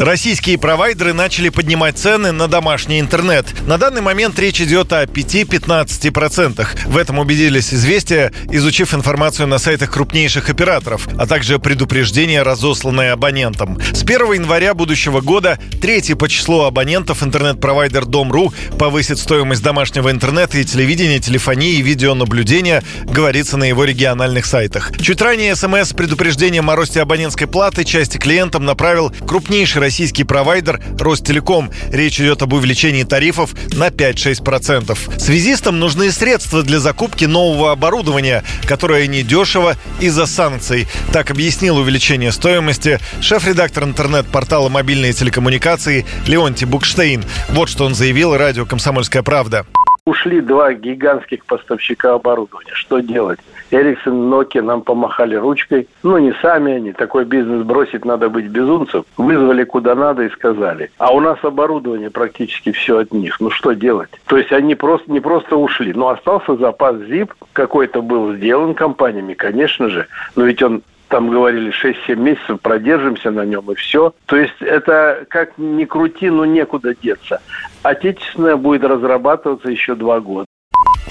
Российские провайдеры начали поднимать цены на домашний интернет. На данный момент речь идет о 5-15%. В этом убедились известия, изучив информацию на сайтах крупнейших операторов, а также предупреждения, разосланные абонентам. С 1 января будущего года третий по числу абонентов интернет-провайдер Дом.ру повысит стоимость домашнего интернета и телевидения, телефонии и видеонаблюдения, говорится на его региональных сайтах. Чуть ранее СМС с предупреждением о росте абонентской платы части клиентам направил крупнейший российский провайдер Ростелеком. Речь идет об увеличении тарифов на 5-6%. Связистам нужны средства для закупки нового оборудования, которое недешево из-за санкций. Так объяснил увеличение стоимости шеф-редактор интернет-портала «Мобильные телекоммуникации» Леонтий Букштейн. Вот что он заявил радио «Комсомольская правда». Ушли два гигантских поставщика оборудования. Что делать? Эриксон, Nokia нам помахали ручкой. Ну, не сами они. Такой бизнес бросить надо быть безумцем. Вызвали куда надо и сказали. А у нас оборудование практически все от них. Ну, что делать? То есть они просто не просто ушли. Но остался запас ZIP. Какой-то был сделан компаниями, конечно же. Но ведь он там говорили 6-7 месяцев продержимся на нем и все. То есть это как ни крути, но некуда деться. Отечественное будет разрабатываться еще два года.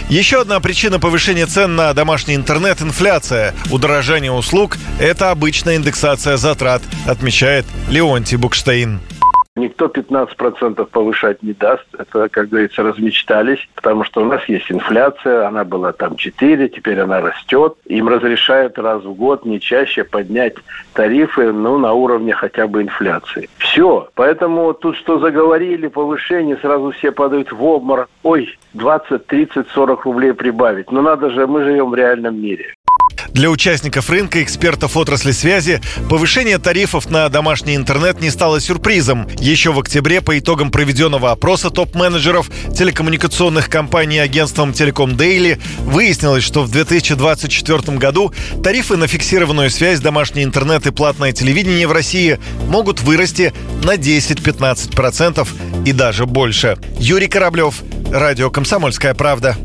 Еще одна причина повышения цен на домашний интернет – инфляция. Удорожание услуг – это обычная индексация затрат, отмечает Леонтий Букштейн. Никто 15% повышать не даст. Это, как говорится, размечтались, потому что у нас есть инфляция, она была там 4, теперь она растет. Им разрешают раз в год, не чаще, поднять тарифы ну, на уровне хотя бы инфляции. Все. Поэтому тут что заговорили, повышение, сразу все падают в обморок. Ой, 20, 30, 40 рублей прибавить. Но надо же, мы живем в реальном мире. Для участников рынка, экспертов отрасли связи, повышение тарифов на домашний интернет не стало сюрпризом. Еще в октябре по итогам проведенного опроса топ-менеджеров телекоммуникационных компаний агентством Телеком Дейли выяснилось, что в 2024 году тарифы на фиксированную связь, домашний интернет и платное телевидение в России могут вырасти на 10-15% и даже больше. Юрий Кораблев, Радио «Комсомольская правда».